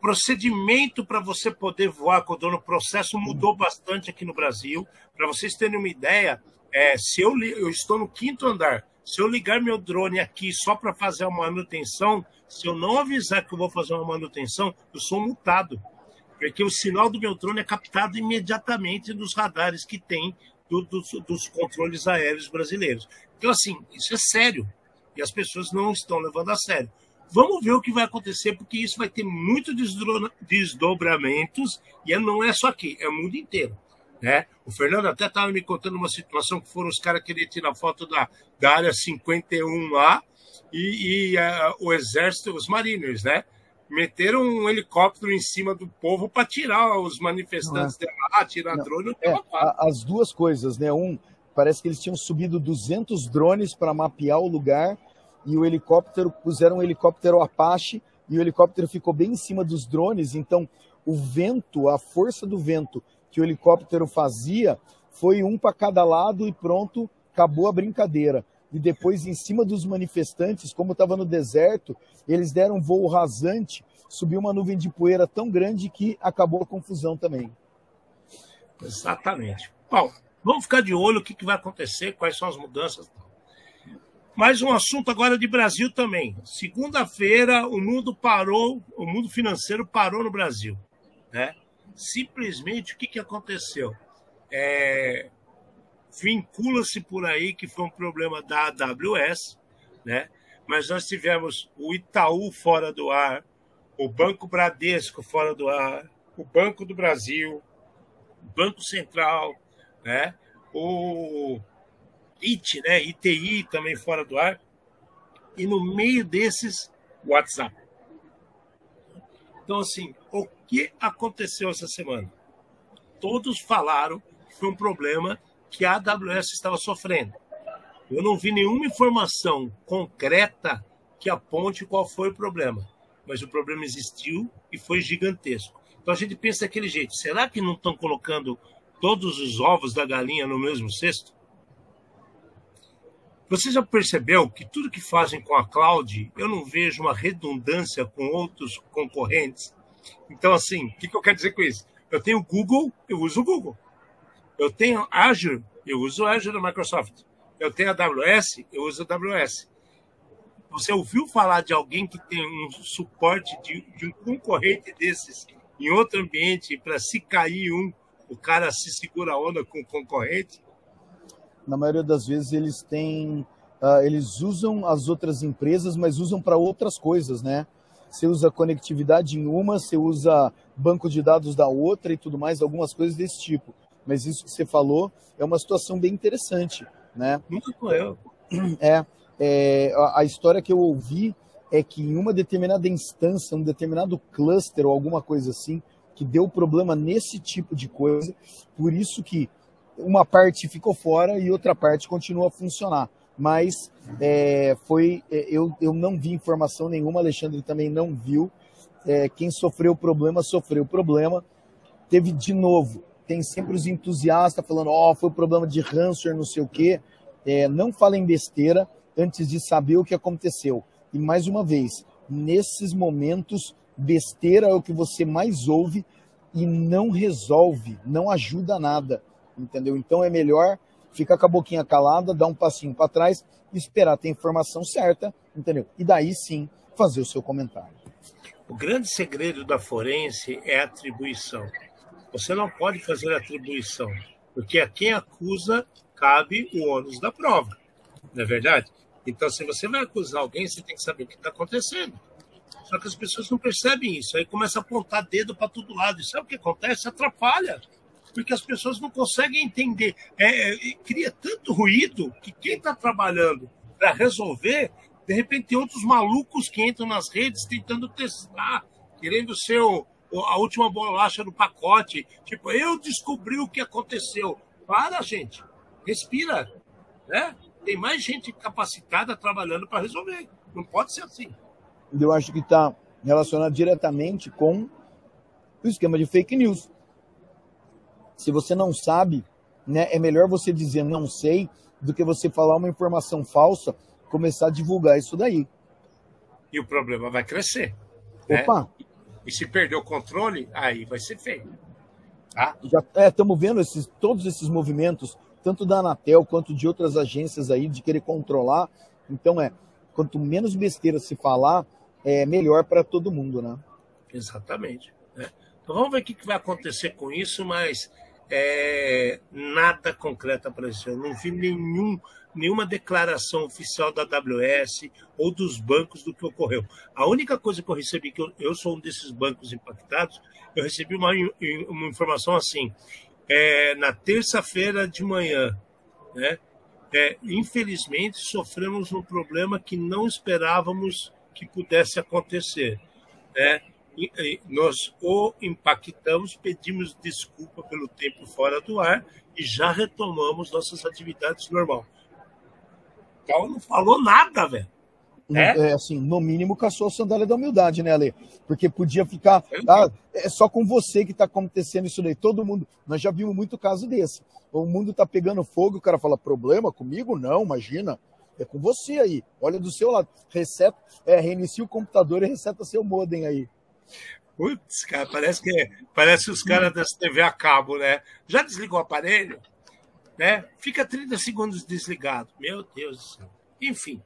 procedimento para você poder voar com o drone, o processo mudou bastante aqui no Brasil. Para vocês terem uma ideia, é, se eu, eu estou no quinto andar, se eu ligar meu drone aqui só para fazer uma manutenção, se eu não avisar que eu vou fazer uma manutenção, eu sou multado porque o sinal do meu drone é captado imediatamente nos radares que tem do, do, dos controles aéreos brasileiros. Então, assim, isso é sério e as pessoas não estão levando a sério. Vamos ver o que vai acontecer, porque isso vai ter muitos desdobramentos e não é só aqui, é o mundo inteiro. Né? O Fernando até estava me contando uma situação que foram os caras querer tirar foto da, da área 51 lá e, e uh, o exército, os mariners, né? meteram um helicóptero em cima do povo para tirar os manifestantes é. de lá, tirar não, drone. É, as duas coisas, né? Um, parece que eles tinham subido 200 drones para mapear o lugar e o helicóptero, puseram um helicóptero Apache e o helicóptero ficou bem em cima dos drones, então o vento, a força do vento que o helicóptero fazia foi um para cada lado e pronto, acabou a brincadeira. E depois, em cima dos manifestantes, como estava no deserto, eles deram um voo rasante, subiu uma nuvem de poeira tão grande que acabou a confusão também. Exatamente. Bom, vamos ficar de olho o que, que vai acontecer, quais são as mudanças. Mais um assunto agora de Brasil também. Segunda-feira, o mundo parou, o mundo financeiro parou no Brasil. Né? Simplesmente o que, que aconteceu? É, Vincula-se por aí que foi um problema da AWS, né? mas nós tivemos o Itaú fora do ar, o Banco Bradesco fora do ar, o Banco do Brasil, o Banco Central, né? o IT, né? ITI também fora do ar. E no meio desses, WhatsApp. Então, assim, o que aconteceu essa semana? Todos falaram que foi um problema que a AWS estava sofrendo. Eu não vi nenhuma informação concreta que aponte qual foi o problema. Mas o problema existiu e foi gigantesco. Então a gente pensa daquele jeito: será que não estão colocando todos os ovos da galinha no mesmo cesto? Você já percebeu que tudo que fazem com a cloud, eu não vejo uma redundância com outros concorrentes? Então, assim, o que, que eu quero dizer com isso? Eu tenho Google, eu uso o Google. Eu tenho Azure, eu uso o Azure da Microsoft. Eu tenho a AWS, eu uso a AWS. Você ouviu falar de alguém que tem um suporte de, de um concorrente desses em outro ambiente para se cair um, o cara se segura a onda com o concorrente? na maioria das vezes eles têm, uh, eles usam as outras empresas, mas usam para outras coisas, né? Você usa conectividade em uma, você usa banco de dados da outra e tudo mais, algumas coisas desse tipo. Mas isso que você falou é uma situação bem interessante, né? Muito eu. É, é a, a história que eu ouvi é que em uma determinada instância, um determinado cluster ou alguma coisa assim, que deu problema nesse tipo de coisa, por isso que uma parte ficou fora e outra parte continua a funcionar. Mas é, foi, é, eu, eu não vi informação nenhuma, Alexandre também não viu. É, quem sofreu problema, sofreu problema. Teve de novo, tem sempre os entusiastas falando, ó, oh, foi problema de ransomware, não sei o quê. É, não falem besteira antes de saber o que aconteceu. E mais uma vez, nesses momentos, besteira é o que você mais ouve e não resolve, não ajuda nada entendeu? Então é melhor ficar com a boquinha calada, dar um passinho para trás esperar ter a informação certa, entendeu? E daí sim fazer o seu comentário. O grande segredo da forense é a atribuição. Você não pode fazer atribuição, porque a quem acusa cabe o ônus da prova, não é verdade? Então, se você vai acusar alguém, você tem que saber o que está acontecendo. Só que as pessoas não percebem isso, aí começa a apontar dedo para todo lado. E sabe o que acontece? Atrapalha porque as pessoas não conseguem entender. É, é, cria tanto ruído que quem está trabalhando para resolver, de repente tem outros malucos que entram nas redes tentando testar, querendo ser o, a última bolacha do pacote. Tipo, eu descobri o que aconteceu. Para, gente. Respira. Né? Tem mais gente capacitada trabalhando para resolver. Não pode ser assim. Eu acho que está relacionado diretamente com o esquema de fake news. Se você não sabe, né, é melhor você dizer não sei do que você falar uma informação falsa, começar a divulgar isso daí. E o problema vai crescer. Né? Opa! Né? E se perder o controle, aí vai ser feio. Tá? Já estamos é, vendo esses, todos esses movimentos, tanto da Anatel quanto de outras agências aí, de querer controlar. Então é, quanto menos besteira se falar, é melhor para todo mundo, né? Exatamente. Né? Então vamos ver o que vai acontecer com isso, mas é, nada concreto apareceu. Não vi nenhum, nenhuma declaração oficial da AWS ou dos bancos do que ocorreu. A única coisa que eu recebi, que eu, eu sou um desses bancos impactados, eu recebi uma, uma informação assim, é, na terça-feira de manhã, né? É, infelizmente, sofremos um problema que não esperávamos que pudesse acontecer. Né? Nós o impactamos, pedimos desculpa pelo tempo fora do ar e já retomamos nossas atividades normal. Então não falou nada, velho. É? é? assim, no mínimo caçou a sandália da humildade, né, Ale? Porque podia ficar. Ah, é só com você que está acontecendo isso daí. Todo mundo. Nós já vimos muito caso desse. O mundo está pegando fogo, o cara fala: problema comigo? Não, imagina. É com você aí. Olha do seu lado. Reseta, é, reinicia o computador e reseta seu modem aí. Putz, cara, parece que parece os caras da TV a cabo, né? Já desligou o aparelho? Né? Fica 30 segundos desligado. Meu Deus do céu. Enfim,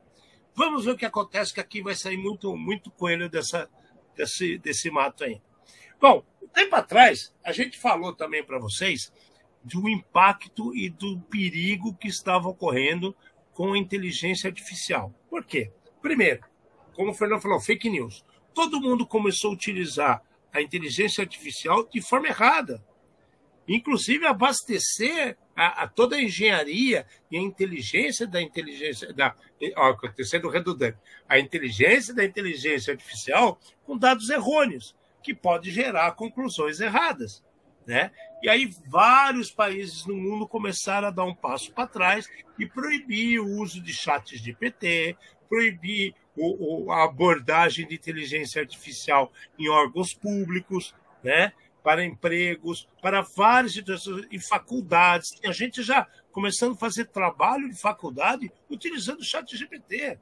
vamos ver o que acontece, que aqui vai sair muito, muito coelho dessa, desse, desse mato aí. Bom, um tempo atrás, a gente falou também para vocês do impacto e do perigo que estava ocorrendo com a inteligência artificial. Por quê? Primeiro, como o Fernando falou, fake news. Todo mundo começou a utilizar a inteligência artificial de forma errada. Inclusive abastecer a, a toda a engenharia e a inteligência da inteligência da ó, sendo redundante, a inteligência da inteligência artificial com dados errôneos, que pode gerar conclusões erradas. Né? E aí vários países no mundo começaram a dar um passo para trás e proibir o uso de chats de PT, proibir o, o, a abordagem de inteligência artificial em órgãos públicos, né? para empregos, para várias situações, em faculdades. A gente já começando a fazer trabalho de faculdade utilizando o chat GPT.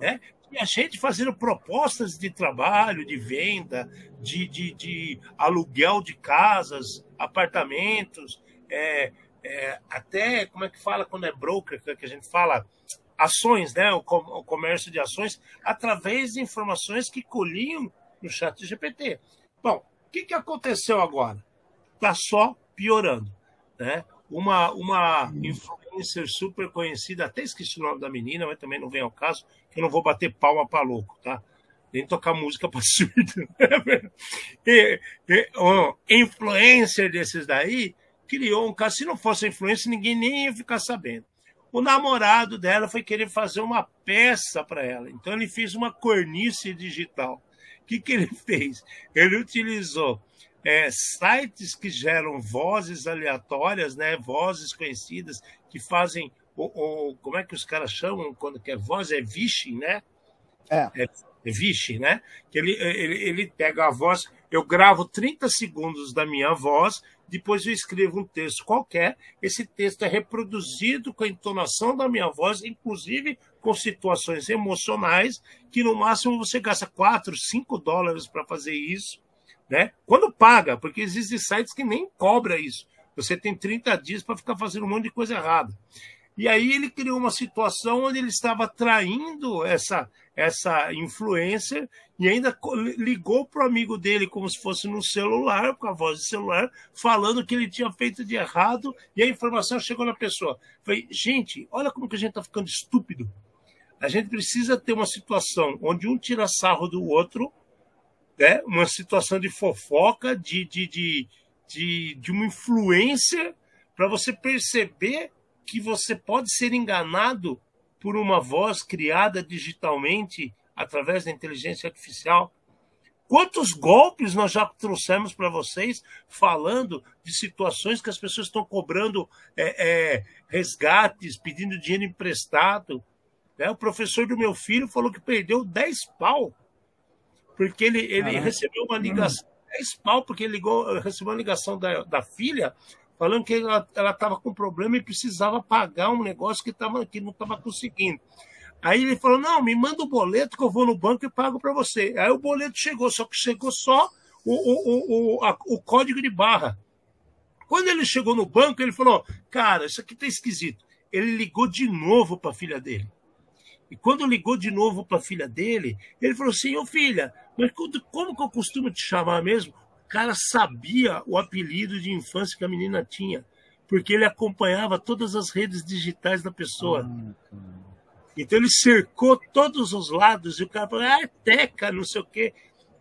Né? E a gente fazendo propostas de trabalho, de venda, de, de, de aluguel de casas, apartamentos, é, é, até, como é que fala quando é broker, que a gente fala, ações, né? O, o comércio de ações, através de informações que colhiam no chat GPT. Bom, o que, que aconteceu agora? Está só piorando. Né? Uma, uma influencer super conhecida, até esqueci o nome da menina, mas também não vem ao caso, eu não vou bater palma para louco, tá? Nem tocar música para surdo. e, e, um influencer desses daí criou um caso. Se não fosse influencer, ninguém nem ia ficar sabendo. O namorado dela foi querer fazer uma peça para ela. Então ele fez uma cornice digital. O que, que ele fez? Ele utilizou é, sites que geram vozes aleatórias, né? vozes conhecidas, que fazem o, o, como é que os caras chamam quando quer voz? É vishing, né? É. é, é né? Que ele, ele, ele pega a voz, eu gravo 30 segundos da minha voz, depois eu escrevo um texto qualquer, esse texto é reproduzido com a entonação da minha voz, inclusive com situações emocionais, que no máximo você gasta 4, 5 dólares para fazer isso, né? Quando paga, porque existem sites que nem cobra isso. Você tem 30 dias para ficar fazendo um monte de coisa errada. E aí ele criou uma situação onde ele estava traindo essa essa influencer e ainda ligou para o amigo dele como se fosse no celular, com a voz de celular, falando que ele tinha feito de errado e a informação chegou na pessoa. Falei, gente, olha como que a gente está ficando estúpido. A gente precisa ter uma situação onde um tira sarro do outro, né? uma situação de fofoca, de, de, de, de, de uma influência, para você perceber que você pode ser enganado por uma voz criada digitalmente através da inteligência artificial. Quantos golpes nós já trouxemos para vocês falando de situações que as pessoas estão cobrando é, é, resgates, pedindo dinheiro emprestado? Né? O professor do meu filho falou que perdeu 10 pau, porque ele, ele recebeu uma ligação. 10 pau, porque ele ligou, recebeu uma ligação da, da filha falando que ela estava com problema e precisava pagar um negócio que, tava, que não estava conseguindo. Aí ele falou: não, me manda o boleto que eu vou no banco e pago para você. Aí o boleto chegou, só que chegou só o, o, o, a, o código de barra. Quando ele chegou no banco, ele falou: cara, isso aqui tá esquisito. Ele ligou de novo para a filha dele. E quando ligou de novo para a filha dele, ele falou assim: ô filha, mas como que eu costumo te chamar mesmo? Cara sabia o apelido de infância que a menina tinha, porque ele acompanhava todas as redes digitais da pessoa. Então ele cercou todos os lados e o cara falou, ah, é teca, não sei o quê.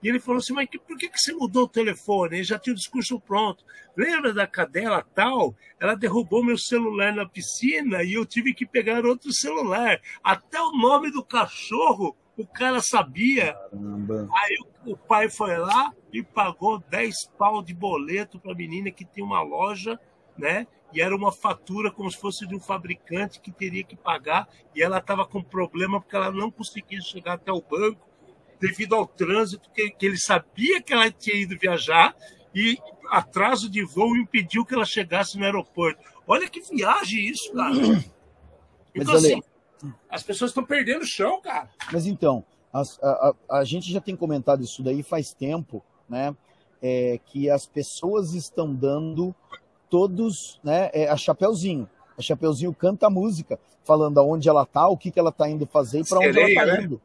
E ele falou assim, mas por que, que você mudou o telefone? Ele já tinha o discurso pronto. Lembra da cadela tal? Ela derrubou meu celular na piscina e eu tive que pegar outro celular. Até o nome do cachorro o cara sabia. Caramba. Aí o pai foi lá e pagou 10 pau de boleto para a menina que tem uma loja né? E era uma fatura como se fosse de um fabricante que teria que pagar, e ela estava com problema porque ela não conseguia chegar até o banco devido ao trânsito, que, que ele sabia que ela tinha ido viajar e atraso de voo impediu que ela chegasse no aeroporto. Olha que viagem isso, cara. Então, Mas, assim, as pessoas estão perdendo o chão, cara. Mas então, a, a- a gente já tem comentado isso daí faz tempo, né? É, que as pessoas estão dando todos, né? É, a Chapeuzinho. A Chapeuzinho canta a música, falando aonde ela tá, o que, que ela tá indo fazer e para onde ela tá né? indo.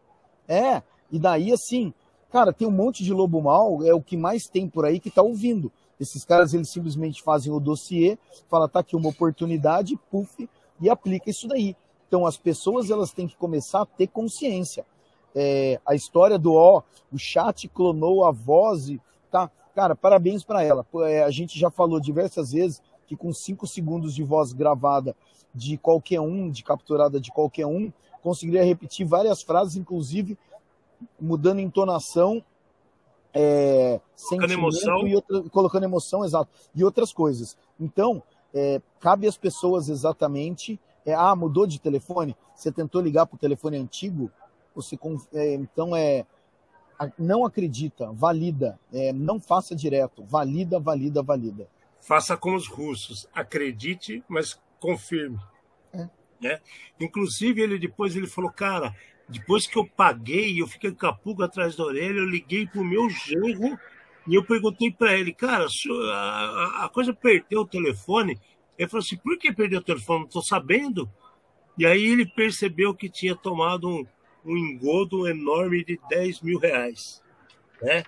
É, e daí assim, cara, tem um monte de lobo mal, é o que mais tem por aí que tá ouvindo. Esses caras, eles simplesmente fazem o dossiê, fala, tá aqui uma oportunidade, puf, e aplica isso daí. Então, as pessoas, elas têm que começar a ter consciência. É, a história do, ó, o chat clonou a voz, e, tá? Cara, parabéns para ela. É, a gente já falou diversas vezes que com cinco segundos de voz gravada de qualquer um, de capturada de qualquer um, conseguiria repetir várias frases, inclusive mudando entonação, é, Colocando emoção. e outra, colocando emoção, exato, e outras coisas. Então, é, cabe às pessoas exatamente. É, ah, mudou de telefone? Você tentou ligar para o telefone antigo? Você, é, então é. Não acredita, valida, é, não faça direto, valida, valida, valida. Faça como os russos. Acredite, mas confirme. É. Né? Inclusive, ele depois ele falou, cara, depois que eu paguei, eu fiquei com a pulga atrás da orelha, eu liguei pro meu genro e eu perguntei para ele, cara, a- a coisa perdeu o telefone. Ele falou assim, por que perdeu o telefone? Não estou sabendo. E aí ele percebeu que tinha tomado um, um engodo enorme de 10 mil reais. Né?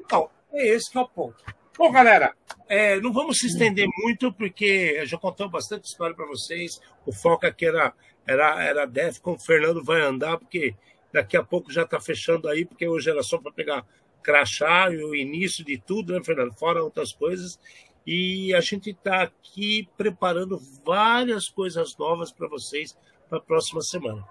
Então, é esse que é o ponto. Bom, galera, é, não vamos se estender muito, porque eu já contei bastante história para vocês. O foco aqui era, era, era Defcon, o Fernando vai andar, porque daqui a pouco já está fechando aí, porque hoje era só para pegar crachá e o início de tudo, né, Fernando? Fora outras coisas. E a gente está aqui preparando várias coisas novas para vocês para a próxima semana.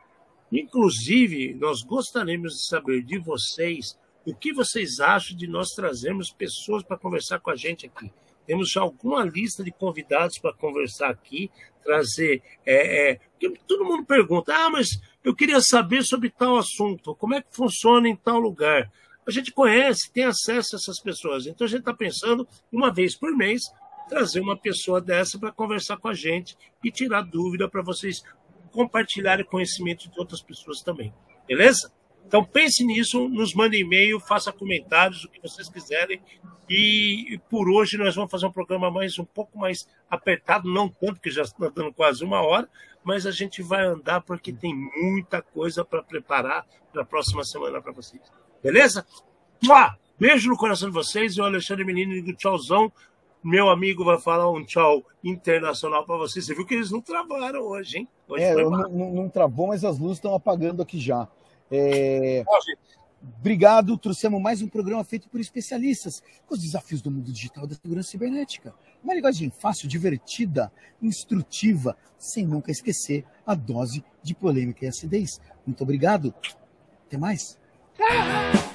Inclusive, nós gostaríamos de saber de vocês o que vocês acham de nós trazermos pessoas para conversar com a gente aqui. Temos já alguma lista de convidados para conversar aqui, trazer. É, é, todo mundo pergunta: ah, mas eu queria saber sobre tal assunto, como é que funciona em tal lugar. A gente conhece, tem acesso a essas pessoas. Então a gente está pensando, uma vez por mês, trazer uma pessoa dessa para conversar com a gente e tirar dúvida para vocês compartilharem conhecimento de outras pessoas também. Beleza? Então pense nisso, nos mande e-mail, faça comentários, o que vocês quiserem. E por hoje nós vamos fazer um programa mais um pouco mais apertado, não tanto, que já está dando quase uma hora, mas a gente vai andar porque tem muita coisa para preparar para a próxima semana para vocês. Beleza? Mua! Beijo no coração de vocês. Eu, Alexandre Menino, do tchauzão. Meu amigo vai falar um tchau internacional para vocês. Você viu que eles não travaram hoje, hein? Hoje É, não, não- não travou, mas as luzes estão apagando aqui já. É, gente, Obrigado, trouxemos mais um programa feito por especialistas com os desafios do mundo digital da segurança cibernética. Uma linguagem fácil, divertida, instrutiva, sem nunca esquecer a dose de polêmica e acidez. Muito obrigado. Até mais. Programa